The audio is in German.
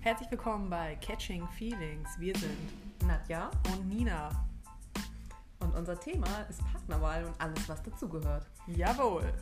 Herzlich willkommen bei Catching Feelings. Wir sind Nadja und Nina. und unser Thema ist Partnerwahl und alles, was dazugehört. Jawohl.